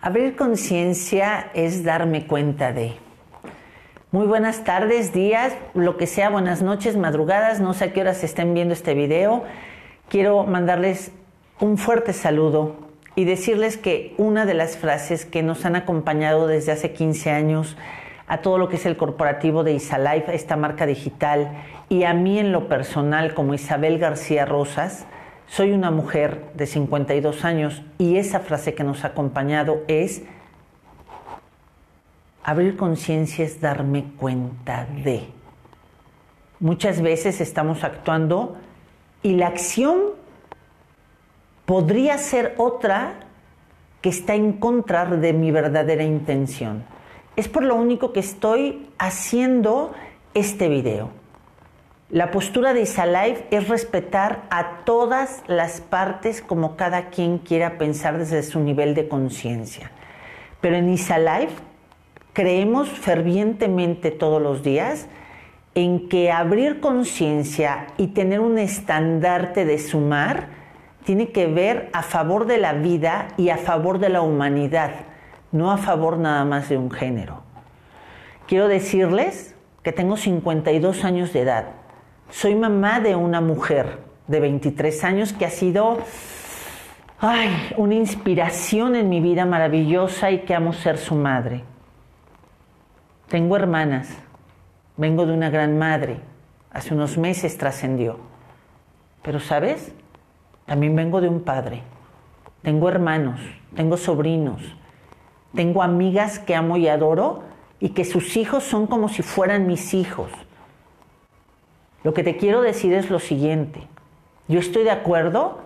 Abrir conciencia es darme cuenta de. Muy buenas tardes, días, lo que sea, buenas noches, madrugadas, no sé a qué horas estén viendo este video. Quiero mandarles un fuerte saludo y decirles que una de las frases que nos han acompañado desde hace 15 años a todo lo que es el corporativo de Isalife, esta marca digital, y a mí en lo personal como Isabel García Rosas, soy una mujer de 52 años y esa frase que nos ha acompañado es, abrir conciencia es darme cuenta de. Muchas veces estamos actuando y la acción podría ser otra que está en contra de mi verdadera intención. Es por lo único que estoy haciendo este video. La postura de Isalife es respetar a todas las partes como cada quien quiera pensar desde su nivel de conciencia. Pero en Isalife creemos fervientemente todos los días en que abrir conciencia y tener un estandarte de sumar tiene que ver a favor de la vida y a favor de la humanidad, no a favor nada más de un género. Quiero decirles que tengo 52 años de edad soy mamá de una mujer de 23 años que ha sido ay, una inspiración en mi vida maravillosa y que amo ser su madre. Tengo hermanas, vengo de una gran madre, hace unos meses trascendió. Pero sabes, también vengo de un padre. Tengo hermanos, tengo sobrinos, tengo amigas que amo y adoro y que sus hijos son como si fueran mis hijos. Lo que te quiero decir es lo siguiente. Yo estoy de acuerdo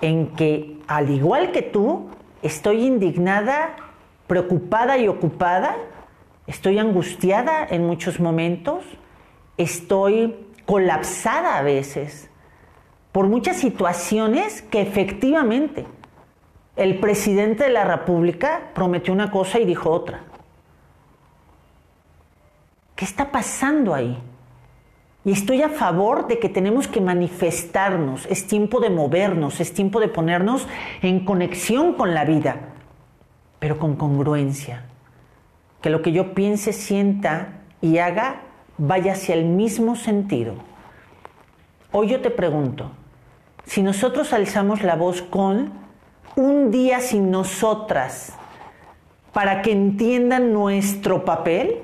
en que, al igual que tú, estoy indignada, preocupada y ocupada, estoy angustiada en muchos momentos, estoy colapsada a veces por muchas situaciones que efectivamente el presidente de la República prometió una cosa y dijo otra. ¿Qué está pasando ahí? Y estoy a favor de que tenemos que manifestarnos, es tiempo de movernos, es tiempo de ponernos en conexión con la vida, pero con congruencia. Que lo que yo piense, sienta y haga vaya hacia el mismo sentido. Hoy yo te pregunto, si nosotros alzamos la voz con un día sin nosotras para que entiendan nuestro papel,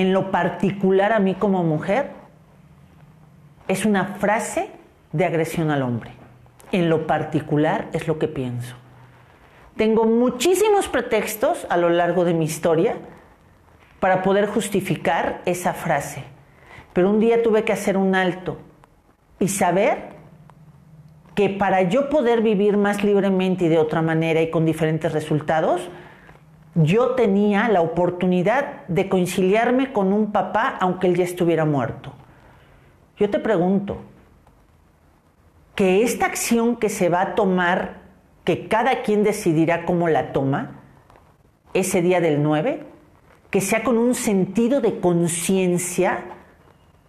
en lo particular a mí como mujer, es una frase de agresión al hombre. En lo particular es lo que pienso. Tengo muchísimos pretextos a lo largo de mi historia para poder justificar esa frase. Pero un día tuve que hacer un alto y saber que para yo poder vivir más libremente y de otra manera y con diferentes resultados, yo tenía la oportunidad de conciliarme con un papá aunque él ya estuviera muerto. Yo te pregunto, que esta acción que se va a tomar, que cada quien decidirá cómo la toma, ese día del 9, que sea con un sentido de conciencia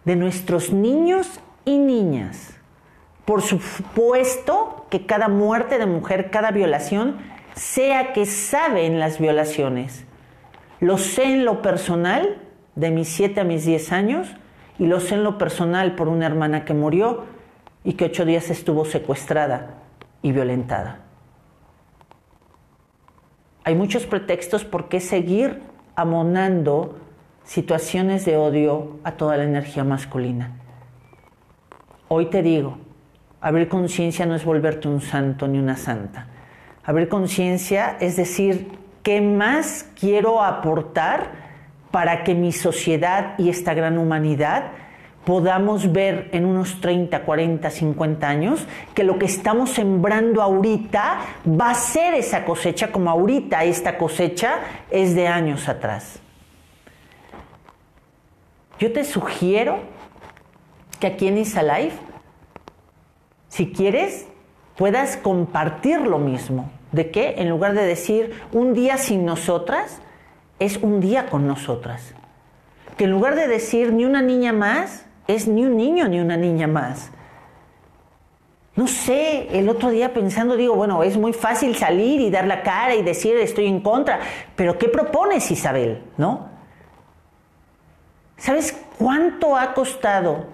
de nuestros niños y niñas. Por supuesto que cada muerte de mujer, cada violación, sea que saben las violaciones. Lo sé en lo personal, de mis 7 a mis 10 años, y lo sé en lo personal por una hermana que murió y que ocho días estuvo secuestrada y violentada. Hay muchos pretextos por qué seguir amonando situaciones de odio a toda la energía masculina. Hoy te digo, abrir conciencia no es volverte un santo ni una santa abrir conciencia es decir, ¿qué más quiero aportar para que mi sociedad y esta gran humanidad podamos ver en unos 30, 40, 50 años que lo que estamos sembrando ahorita va a ser esa cosecha como ahorita esta cosecha es de años atrás. Yo te sugiero que aquí en Isalife, si quieres, puedas compartir lo mismo. ¿De qué? En lugar de decir un día sin nosotras, es un día con nosotras. Que en lugar de decir ni una niña más, es ni un niño ni una niña más. No sé, el otro día pensando, digo, bueno, es muy fácil salir y dar la cara y decir estoy en contra, pero ¿qué propones, Isabel? ¿No? ¿Sabes cuánto ha costado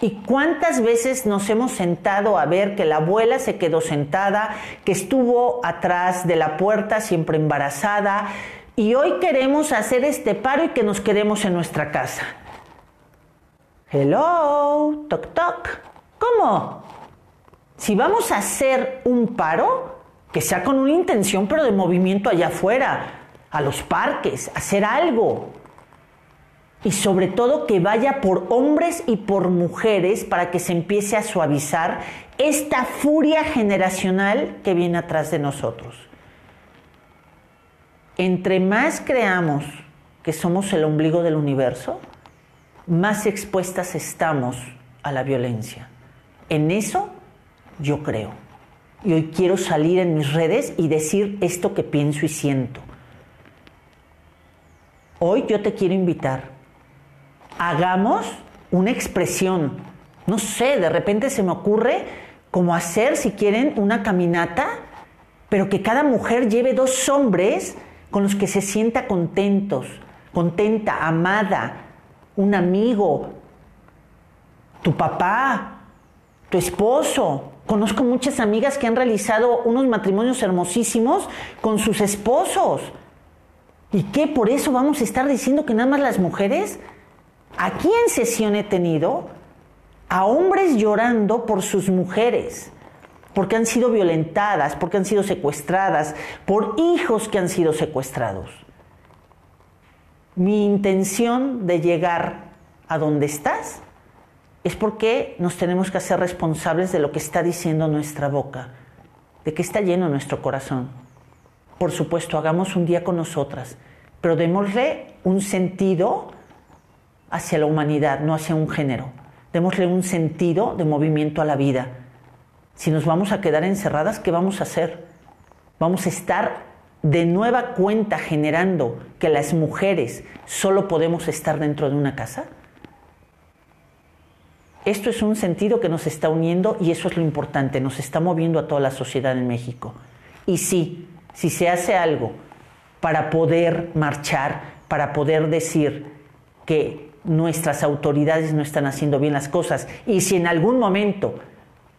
y cuántas veces nos hemos sentado a ver que la abuela se quedó sentada, que estuvo atrás de la puerta siempre embarazada y hoy queremos hacer este paro y que nos quedemos en nuestra casa? Hello, toc toc. ¿Cómo? Si vamos a hacer un paro, que sea con una intención, pero de movimiento allá afuera, a los parques, hacer algo y sobre todo que vaya por hombres y por mujeres para que se empiece a suavizar esta furia generacional que viene atrás de nosotros. Entre más creamos que somos el ombligo del universo, más expuestas estamos a la violencia. En eso yo creo. Y hoy quiero salir en mis redes y decir esto que pienso y siento. Hoy yo te quiero invitar hagamos una expresión. No sé, de repente se me ocurre como hacer, si quieren, una caminata, pero que cada mujer lleve dos hombres con los que se sienta contentos, contenta, amada, un amigo, tu papá, tu esposo. Conozco muchas amigas que han realizado unos matrimonios hermosísimos con sus esposos. ¿Y qué? ¿Por eso vamos a estar diciendo que nada más las mujeres? Aquí en sesión he tenido a hombres llorando por sus mujeres, porque han sido violentadas, porque han sido secuestradas, por hijos que han sido secuestrados. Mi intención de llegar a donde estás es porque nos tenemos que hacer responsables de lo que está diciendo nuestra boca, de que está lleno nuestro corazón. Por supuesto, hagamos un día con nosotras, pero démosle un sentido hacia la humanidad, no hacia un género. Démosle un sentido de movimiento a la vida. Si nos vamos a quedar encerradas, ¿qué vamos a hacer? Vamos a estar de nueva cuenta generando que las mujeres solo podemos estar dentro de una casa. Esto es un sentido que nos está uniendo y eso es lo importante, nos está moviendo a toda la sociedad en México. Y sí, si se hace algo para poder marchar, para poder decir que nuestras autoridades no están haciendo bien las cosas. Y si en algún momento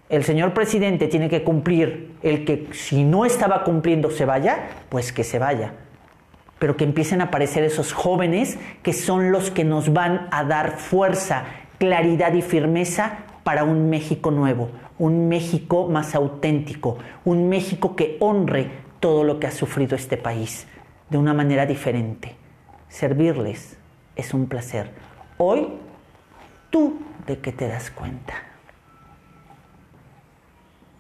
el señor presidente tiene que cumplir el que si no estaba cumpliendo se vaya, pues que se vaya. Pero que empiecen a aparecer esos jóvenes que son los que nos van a dar fuerza, claridad y firmeza para un México nuevo, un México más auténtico, un México que honre todo lo que ha sufrido este país de una manera diferente. Servirles es un placer. Hoy, ¿tú de qué te das cuenta?